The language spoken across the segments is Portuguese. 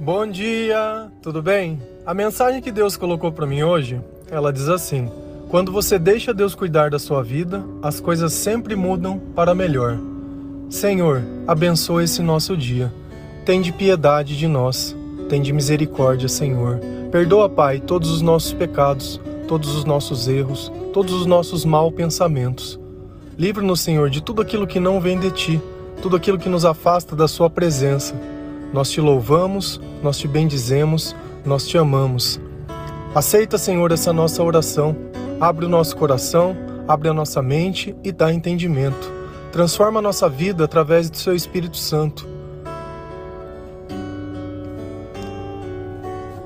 Bom dia, tudo bem? A mensagem que Deus colocou para mim hoje, ela diz assim: Quando você deixa Deus cuidar da sua vida, as coisas sempre mudam para melhor. Senhor, abençoa esse nosso dia. Tende piedade de nós. Tende misericórdia, Senhor. Perdoa, Pai, todos os nossos pecados, todos os nossos erros, todos os nossos maus pensamentos. Livra-nos, Senhor, de tudo aquilo que não vem de ti, tudo aquilo que nos afasta da sua presença. Nós te louvamos, nós te bendizemos, nós te amamos. Aceita, Senhor, essa nossa oração. Abre o nosso coração, abre a nossa mente e dá entendimento. Transforma a nossa vida através do seu Espírito Santo.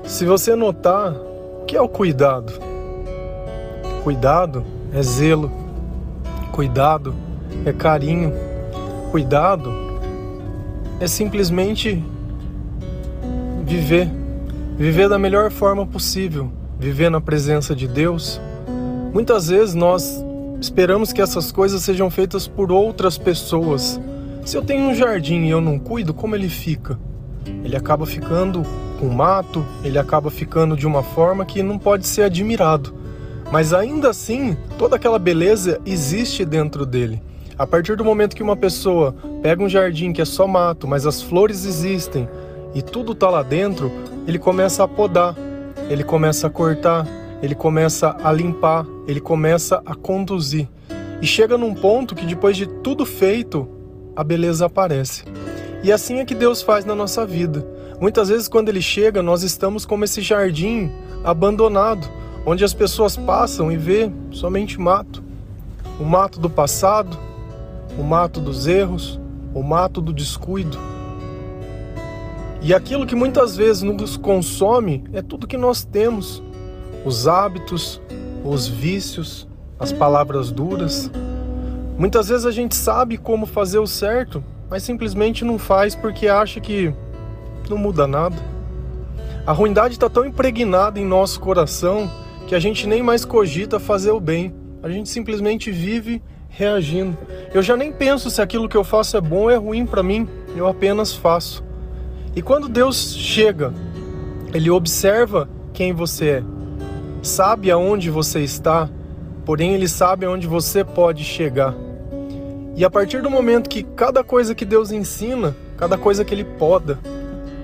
Se você notar, o que é o cuidado? Cuidado é zelo, cuidado é carinho, cuidado é simplesmente viver, viver da melhor forma possível, viver na presença de Deus. Muitas vezes nós esperamos que essas coisas sejam feitas por outras pessoas. Se eu tenho um jardim e eu não cuido, como ele fica? Ele acaba ficando com mato, ele acaba ficando de uma forma que não pode ser admirado. Mas ainda assim, toda aquela beleza existe dentro dele. A partir do momento que uma pessoa pega um jardim que é só mato, mas as flores existem, e tudo está lá dentro, ele começa a podar, ele começa a cortar, ele começa a limpar, ele começa a conduzir. E chega num ponto que depois de tudo feito, a beleza aparece. E assim é que Deus faz na nossa vida. Muitas vezes, quando Ele chega, nós estamos como esse jardim abandonado, onde as pessoas passam e vê somente mato. O mato do passado, o mato dos erros, o mato do descuido. E aquilo que muitas vezes nos consome é tudo que nós temos: os hábitos, os vícios, as palavras duras. Muitas vezes a gente sabe como fazer o certo, mas simplesmente não faz porque acha que não muda nada. A ruindade está tão impregnada em nosso coração que a gente nem mais cogita fazer o bem. A gente simplesmente vive reagindo. Eu já nem penso se aquilo que eu faço é bom ou é ruim para mim, eu apenas faço. E quando Deus chega, ele observa quem você é, sabe aonde você está, porém ele sabe aonde você pode chegar. E a partir do momento que cada coisa que Deus ensina, cada coisa que ele poda,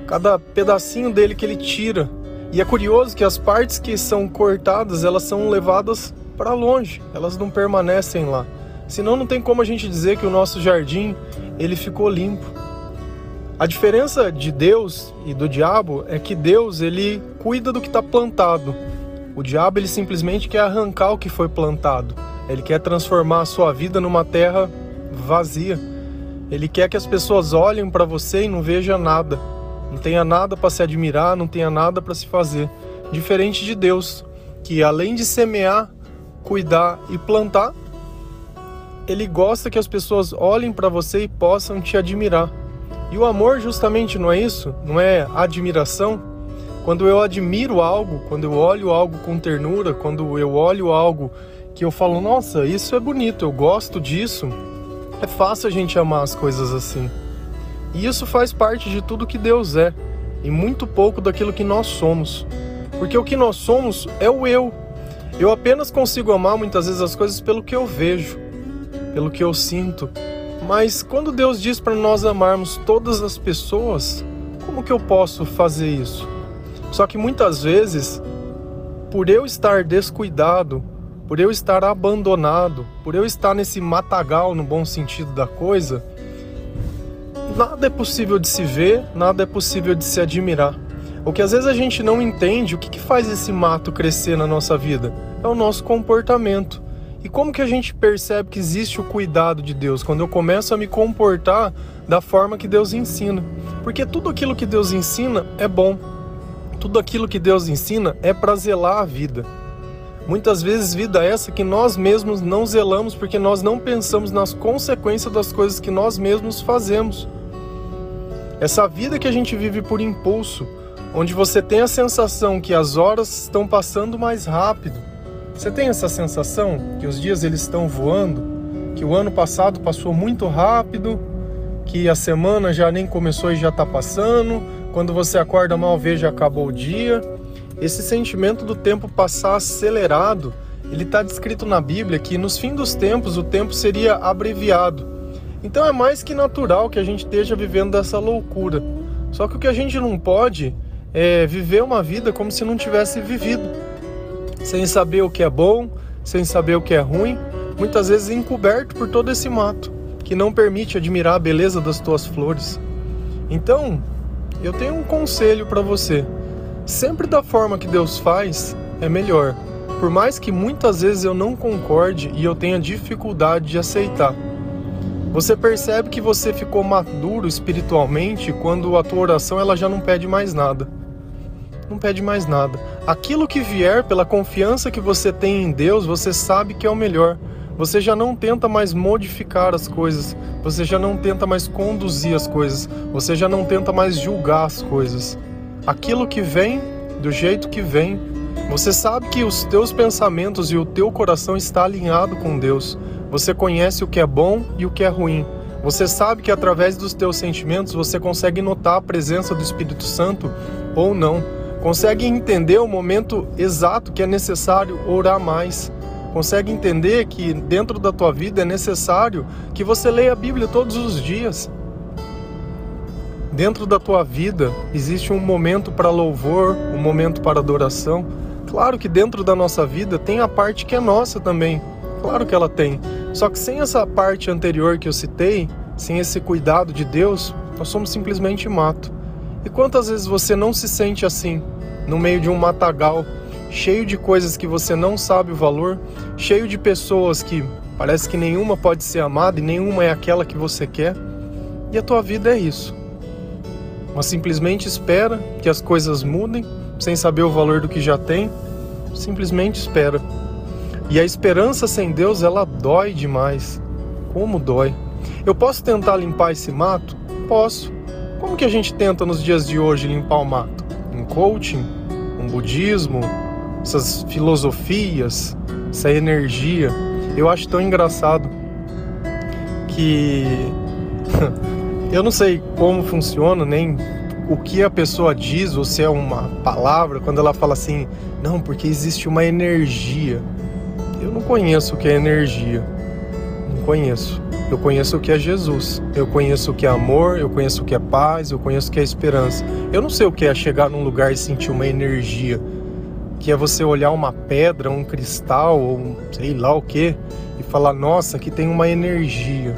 cada pedacinho dele que ele tira, e é curioso que as partes que são cortadas, elas são levadas para longe, elas não permanecem lá. Senão não tem como a gente dizer que o nosso jardim ele ficou limpo. A diferença de Deus e do diabo é que Deus ele cuida do que está plantado. O diabo ele simplesmente quer arrancar o que foi plantado. Ele quer transformar a sua vida numa terra vazia. Ele quer que as pessoas olhem para você e não vejam nada. Não tenha nada para se admirar, não tenha nada para se fazer. Diferente de Deus, que além de semear, cuidar e plantar, ele gosta que as pessoas olhem para você e possam te admirar. E o amor justamente não é isso? Não é admiração? Quando eu admiro algo, quando eu olho algo com ternura, quando eu olho algo que eu falo, nossa, isso é bonito, eu gosto disso, é fácil a gente amar as coisas assim. E isso faz parte de tudo que Deus é, e muito pouco daquilo que nós somos. Porque o que nós somos é o eu. Eu apenas consigo amar muitas vezes as coisas pelo que eu vejo, pelo que eu sinto, mas quando Deus diz para nós amarmos todas as pessoas, como que eu posso fazer isso? Só que muitas vezes, por eu estar descuidado, por eu estar abandonado, por eu estar nesse matagal no bom sentido da coisa, nada é possível de se ver, nada é possível de se admirar. O que às vezes a gente não entende, o que, que faz esse mato crescer na nossa vida? É o nosso comportamento. E como que a gente percebe que existe o cuidado de Deus quando eu começo a me comportar da forma que Deus ensina? Porque tudo aquilo que Deus ensina é bom. Tudo aquilo que Deus ensina é para zelar a vida. Muitas vezes vida essa que nós mesmos não zelamos porque nós não pensamos nas consequências das coisas que nós mesmos fazemos. Essa vida que a gente vive por impulso, onde você tem a sensação que as horas estão passando mais rápido, você tem essa sensação que os dias eles estão voando, que o ano passado passou muito rápido, que a semana já nem começou e já está passando, quando você acorda mal, veja, acabou o dia. Esse sentimento do tempo passar acelerado, ele está descrito na Bíblia que nos fins dos tempos o tempo seria abreviado. Então é mais que natural que a gente esteja vivendo dessa loucura. Só que o que a gente não pode é viver uma vida como se não tivesse vivido, sem saber o que é bom, sem saber o que é ruim, muitas vezes encoberto por todo esse mato que não permite admirar a beleza das tuas flores. Então, eu tenho um conselho para você. Sempre da forma que Deus faz é melhor. Por mais que muitas vezes eu não concorde e eu tenha dificuldade de aceitar. Você percebe que você ficou maduro espiritualmente quando a tua oração ela já não pede mais nada. Não pede mais nada. Aquilo que vier pela confiança que você tem em Deus, você sabe que é o melhor. Você já não tenta mais modificar as coisas, você já não tenta mais conduzir as coisas, você já não tenta mais julgar as coisas. Aquilo que vem, do jeito que vem, você sabe que os teus pensamentos e o teu coração está alinhado com Deus. Você conhece o que é bom e o que é ruim. Você sabe que através dos teus sentimentos você consegue notar a presença do Espírito Santo ou não. Consegue entender o momento exato que é necessário orar mais consegue entender que dentro da tua vida é necessário que você leia a Bíblia todos os dias. Dentro da tua vida existe um momento para louvor, um momento para adoração. Claro que dentro da nossa vida tem a parte que é nossa também. Claro que ela tem. Só que sem essa parte anterior que eu citei, sem esse cuidado de Deus, nós somos simplesmente mato. E quantas vezes você não se sente assim, no meio de um matagal, cheio de coisas que você não sabe o valor, cheio de pessoas que parece que nenhuma pode ser amada e nenhuma é aquela que você quer. E a tua vida é isso. Mas simplesmente espera que as coisas mudem, sem saber o valor do que já tem, simplesmente espera. E a esperança sem Deus, ela dói demais. Como dói. Eu posso tentar limpar esse mato? Posso. Como que a gente tenta nos dias de hoje limpar o mato? Um coaching? Um budismo? essas filosofias, essa energia. Eu acho tão engraçado que eu não sei como funciona, nem o que a pessoa diz, ou se é uma palavra, quando ela fala assim, não, porque existe uma energia. Eu não conheço o que é energia. Não conheço. Eu conheço o que é Jesus. Eu conheço o que é amor, eu conheço o que é paz, eu conheço o que é esperança. Eu não sei o que é chegar num lugar e sentir uma energia que é você olhar uma pedra, um cristal ou um, sei lá o que e falar: nossa, aqui tem uma energia.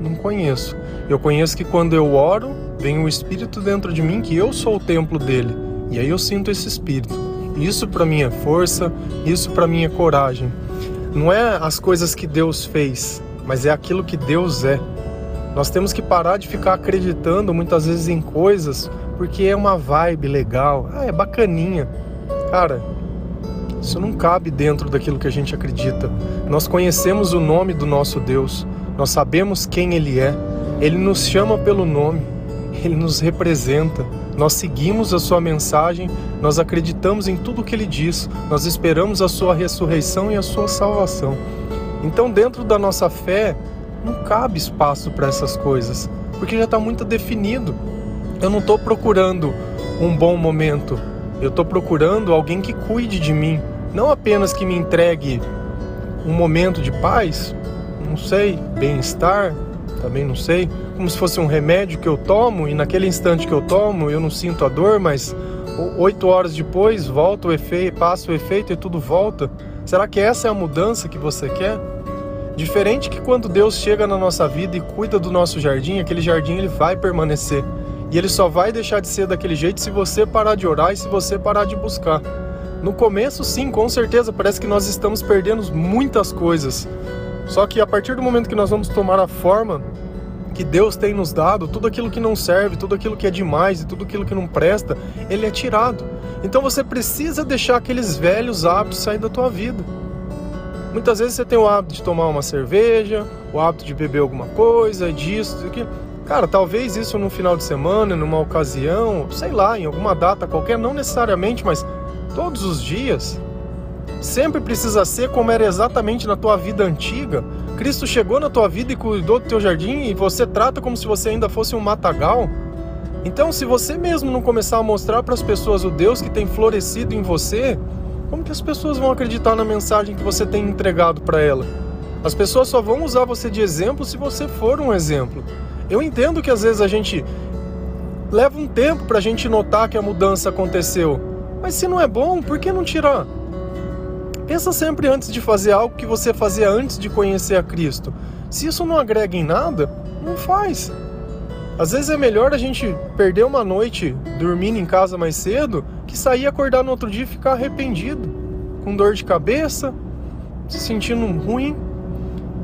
Não conheço. Eu conheço que quando eu oro, vem o Espírito dentro de mim, que eu sou o templo dele. E aí eu sinto esse Espírito. Isso para mim é força, isso para mim é coragem. Não é as coisas que Deus fez, mas é aquilo que Deus é. Nós temos que parar de ficar acreditando muitas vezes em coisas porque é uma vibe legal, ah, é bacaninha. Cara, isso não cabe dentro daquilo que a gente acredita. Nós conhecemos o nome do nosso Deus, nós sabemos quem Ele é, Ele nos chama pelo nome, Ele nos representa. Nós seguimos a Sua mensagem, nós acreditamos em tudo o que Ele diz, nós esperamos a Sua ressurreição e a Sua salvação. Então, dentro da nossa fé, não cabe espaço para essas coisas, porque já está muito definido. Eu não estou procurando um bom momento, eu estou procurando alguém que cuide de mim, não apenas que me entregue um momento de paz, não sei, bem-estar, também não sei, como se fosse um remédio que eu tomo e naquele instante que eu tomo eu não sinto a dor, mas oito horas depois volta o efeito, passa o efeito e tudo volta. Será que essa é a mudança que você quer? Diferente que quando Deus chega na nossa vida e cuida do nosso jardim, aquele jardim ele vai permanecer. E ele só vai deixar de ser daquele jeito se você parar de orar e se você parar de buscar. No começo, sim, com certeza, parece que nós estamos perdendo muitas coisas. Só que a partir do momento que nós vamos tomar a forma que Deus tem nos dado, tudo aquilo que não serve, tudo aquilo que é demais e tudo aquilo que não presta, ele é tirado. Então você precisa deixar aqueles velhos hábitos sair da tua vida. Muitas vezes você tem o hábito de tomar uma cerveja, o hábito de beber alguma coisa, disso, daquilo. Cara, talvez isso no final de semana, numa ocasião, sei lá, em alguma data qualquer, não necessariamente, mas todos os dias. Sempre precisa ser como era exatamente na tua vida antiga. Cristo chegou na tua vida e cuidou do teu jardim e você trata como se você ainda fosse um matagal. Então, se você mesmo não começar a mostrar para as pessoas o Deus que tem florescido em você, como que as pessoas vão acreditar na mensagem que você tem entregado para ela? As pessoas só vão usar você de exemplo se você for um exemplo. Eu entendo que às vezes a gente leva um tempo para a gente notar que a mudança aconteceu, mas se não é bom, por que não tirar? Pensa sempre antes de fazer algo que você fazia antes de conhecer a Cristo. Se isso não agrega em nada, não faz. Às vezes é melhor a gente perder uma noite dormindo em casa mais cedo que sair acordar no outro dia e ficar arrependido, com dor de cabeça, se sentindo ruim.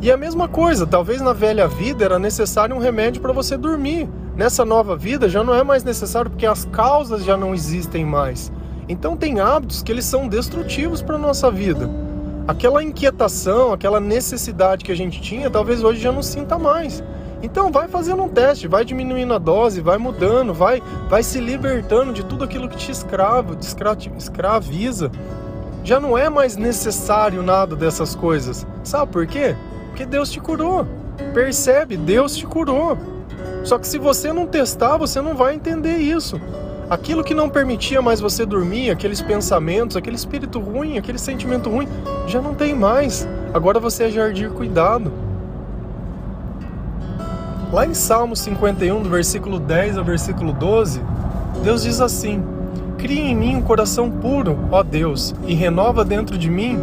E a mesma coisa, talvez na velha vida era necessário um remédio para você dormir. Nessa nova vida já não é mais necessário porque as causas já não existem mais. Então tem hábitos que eles são destrutivos para nossa vida. Aquela inquietação, aquela necessidade que a gente tinha, talvez hoje já não sinta mais. Então vai fazendo um teste, vai diminuindo a dose, vai mudando, vai, vai se libertando de tudo aquilo que te escrava, te escraviza. Já não é mais necessário nada dessas coisas. Sabe por quê? Porque Deus te curou. Percebe? Deus te curou. Só que se você não testar, você não vai entender isso. Aquilo que não permitia mais você dormir, aqueles pensamentos, aquele espírito ruim, aquele sentimento ruim, já não tem mais. Agora você é jardim cuidado. Lá em Salmo 51, do versículo 10 ao versículo 12, Deus diz assim: Cria em mim um coração puro, ó Deus, e renova dentro de mim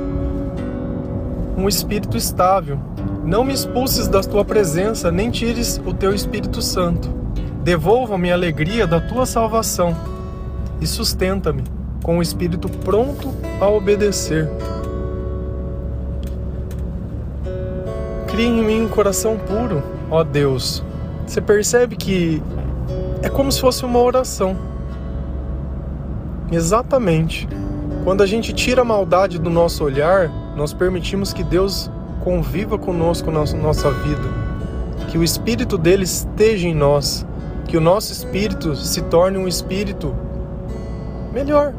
um espírito estável. Não me expulses da tua presença, nem tires o teu Espírito Santo. Devolva-me a alegria da tua salvação e sustenta-me com o espírito pronto a obedecer. Cria em mim um coração puro, ó Deus. Você percebe que é como se fosse uma oração. Exatamente. Quando a gente tira a maldade do nosso olhar, nós permitimos que Deus conviva conosco na nossa vida, que o Espírito dele esteja em nós, que o nosso espírito se torne um espírito melhor.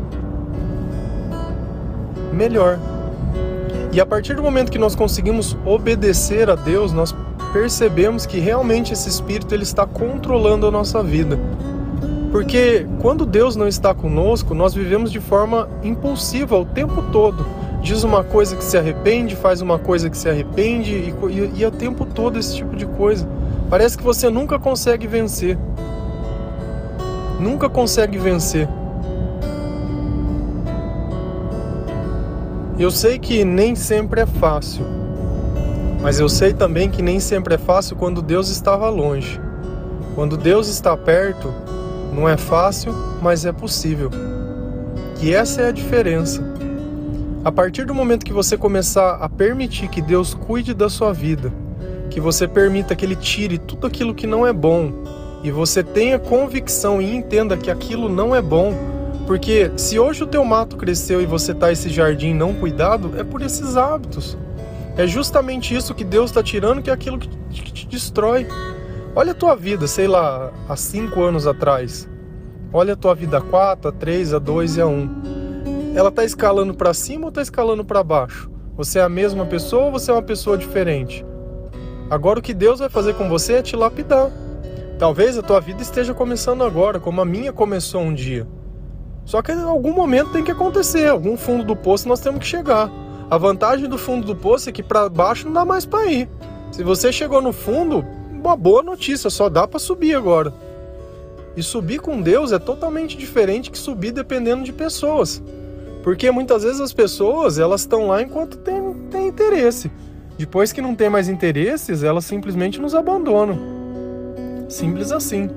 Melhor. E a partir do momento que nós conseguimos obedecer a Deus, nós percebemos que realmente esse espírito ele está controlando a nossa vida. Porque quando Deus não está conosco, nós vivemos de forma impulsiva o tempo todo. Diz uma coisa que se arrepende, faz uma coisa que se arrepende e, e, e é o tempo todo esse tipo de coisa. Parece que você nunca consegue vencer. Nunca consegue vencer. Eu sei que nem sempre é fácil, mas eu sei também que nem sempre é fácil quando Deus estava longe. Quando Deus está perto, não é fácil, mas é possível. E essa é a diferença. A partir do momento que você começar a permitir que Deus cuide da sua vida, que você permita que Ele tire tudo aquilo que não é bom, e você tenha convicção e entenda que aquilo não é bom, porque se hoje o teu mato cresceu e você tá esse jardim não cuidado, é por esses hábitos. É justamente isso que Deus está tirando, que é aquilo que te destrói. Olha a tua vida, sei lá, há cinco anos atrás. Olha a tua vida há quatro, a três, a dois e a um. Ela está escalando para cima ou está escalando para baixo? Você é a mesma pessoa ou você é uma pessoa diferente? Agora o que Deus vai fazer com você é te lapidar. Talvez a tua vida esteja começando agora, como a minha começou um dia. Só que em algum momento tem que acontecer, algum fundo do poço nós temos que chegar. A vantagem do fundo do poço é que para baixo não dá mais para ir. Se você chegou no fundo, uma boa notícia, só dá para subir agora. E subir com Deus é totalmente diferente que subir dependendo de pessoas. Porque muitas vezes as pessoas, elas estão lá enquanto tem, tem interesse. Depois que não tem mais interesses, elas simplesmente nos abandonam. Simples assim.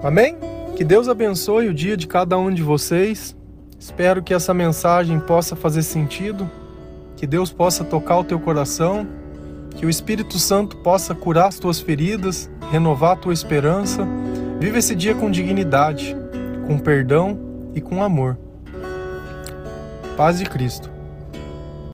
Amém? Que Deus abençoe o dia de cada um de vocês. Espero que essa mensagem possa fazer sentido, que Deus possa tocar o teu coração, que o Espírito Santo possa curar as tuas feridas, renovar a tua esperança. Viva esse dia com dignidade, com perdão e com amor. Paz de Cristo.